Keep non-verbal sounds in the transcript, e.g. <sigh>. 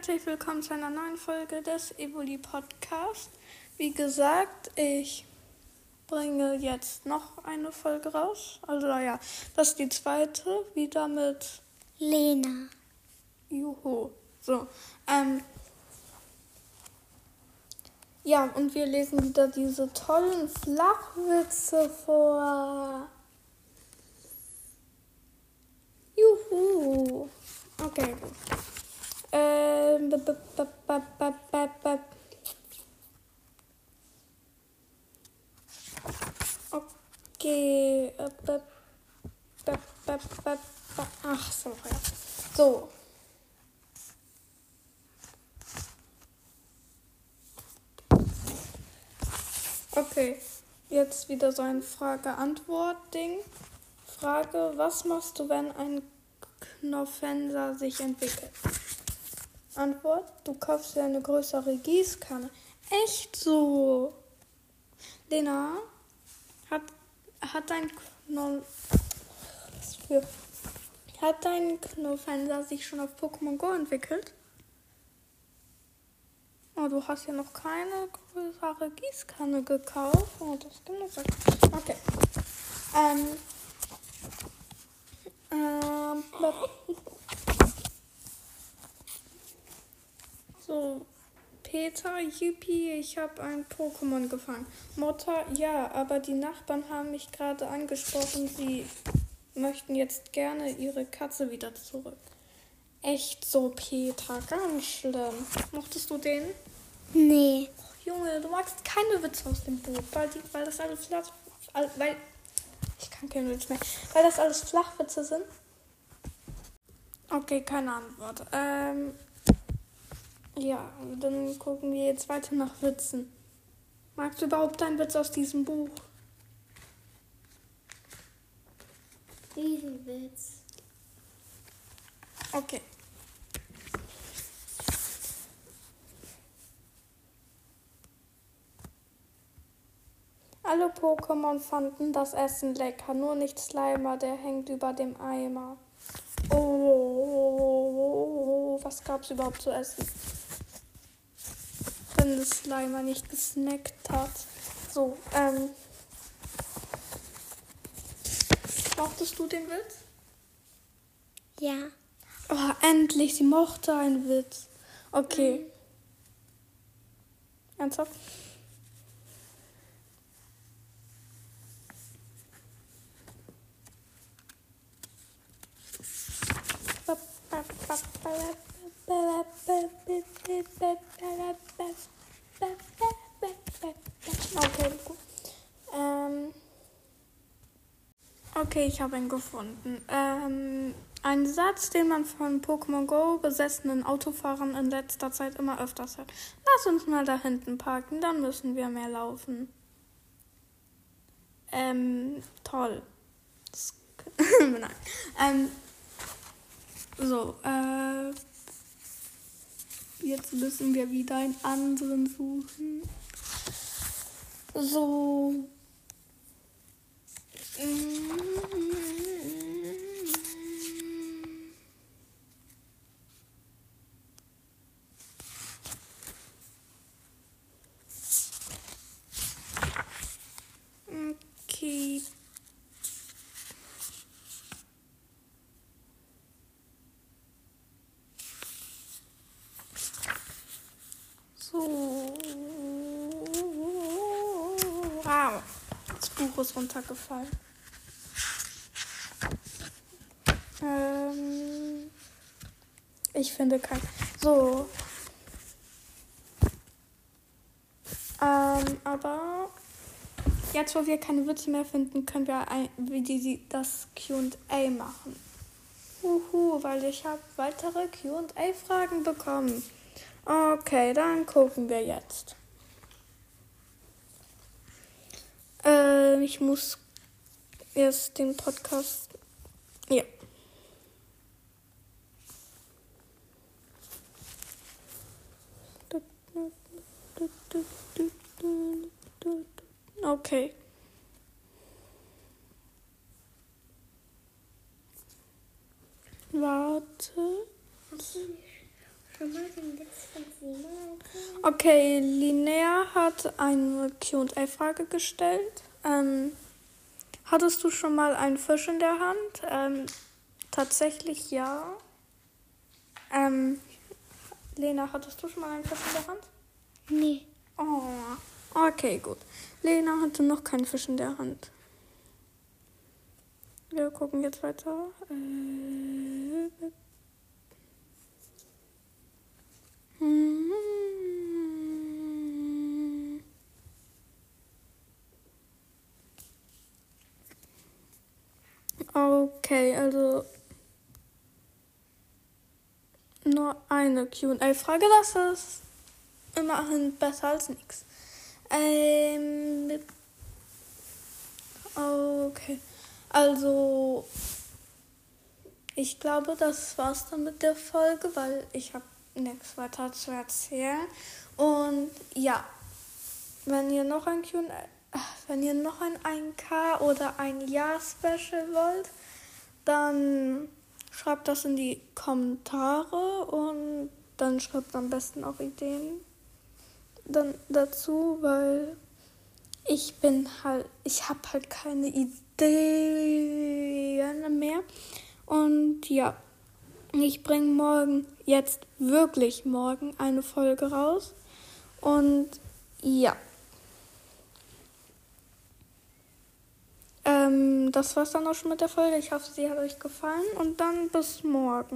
herzlich willkommen zu einer neuen Folge des Evoli Podcast. Wie gesagt, ich bringe jetzt noch eine Folge raus. Also ja, das ist die zweite, wieder mit Lena. Juhu. So, ähm, ja, und wir lesen wieder diese tollen Flachwitze vor. Juhu. Okay, gut. Okay. äh, Ach so. So. Okay, jetzt wieder so ein Frage-Antwort-Ding. Frage, was machst du, wenn ein Knopfenser sich entwickelt? Antwort, du kaufst dir eine größere Gießkanne. Echt so? Lena, hat, hat dein Knoll... Was für... Hat dein Knopfenser sich schon auf Pokémon Go entwickelt? Oh, du hast ja noch keine größere Gießkanne gekauft. Oh, das kann ich sagen. Okay. Ähm. Ähm. So. Peter, Yuppie, ich habe ein Pokémon gefangen. Mutter, ja, aber die Nachbarn haben mich gerade angesprochen. Sie möchten jetzt gerne ihre Katze wieder zurück. Echt so, Peter, ganz schlimm. Mochtest du den? Nee. Oh, Junge, du magst keine Witze aus dem Buch, weil, die, weil das alles flach, weil ich kann keinen Witz mehr, weil das alles Flachwitze sind. Okay, keine Antwort. Ähm, ja, dann gucken wir jetzt weiter nach Witzen. Magst du überhaupt einen Witz aus diesem Buch? Diesen Witz. Okay. Alle Pokémon fanden das Essen lecker, nur nicht Slimer, der hängt über dem Eimer. Oh, was gab's überhaupt zu essen? Wenn das Slimer nicht gesnackt hat. So, ähm. Mochtest du den Witz? Ja. Oh, endlich, sie mochte einen Witz. Okay. Ernsthaft? Okay, gut. Ähm, okay, ich habe ihn gefunden. Ähm, ein Satz, den man von Pokémon Go besessenen Autofahrern in letzter Zeit immer öfters hört. Lass uns mal da hinten parken, dann müssen wir mehr laufen. Ähm, toll. <laughs> Nein. Ähm, so, äh, jetzt müssen wir wieder einen anderen suchen. So. Okay. So. Wow. Das Buch ist runtergefallen. Ähm, ich finde kein. So. Ähm, aber jetzt, wo wir keine Witze mehr finden, können wir ein, wie die, das QA machen. Uhu, weil ich habe weitere QA-Fragen bekommen. Okay, dann gucken wir jetzt. Äh, ich muss erst den Podcast. Ja. Okay. Warte. Okay, Linnea hat eine QA-Frage gestellt. Ähm, hattest du schon mal einen Fisch in der Hand? Ähm, tatsächlich ja. Ähm, Lena, hattest du schon mal einen Fisch in der Hand? Nee. Oh, okay, gut. Lena hatte noch keinen Fisch in der Hand. Wir gucken jetzt weiter. Äh, Okay, also nur eine QA-Frage. Das ist immerhin besser als nichts. Ähm, okay. Also, ich glaube, das war's dann mit der Folge, weil ich habe nichts weiter zu erzählen. Und ja, wenn ihr noch ein Q wenn ihr noch ein 1K oder ein Jahr-Special wollt, dann schreibt das in die Kommentare und dann schreibt am besten auch Ideen dann dazu, weil ich bin halt, ich habe halt keine Ideen mehr. Und ja, ich bringe morgen, jetzt wirklich morgen, eine Folge raus. Und ja. Ähm, das war's dann auch schon mit der Folge. Ich hoffe, sie hat euch gefallen. Und dann bis morgen.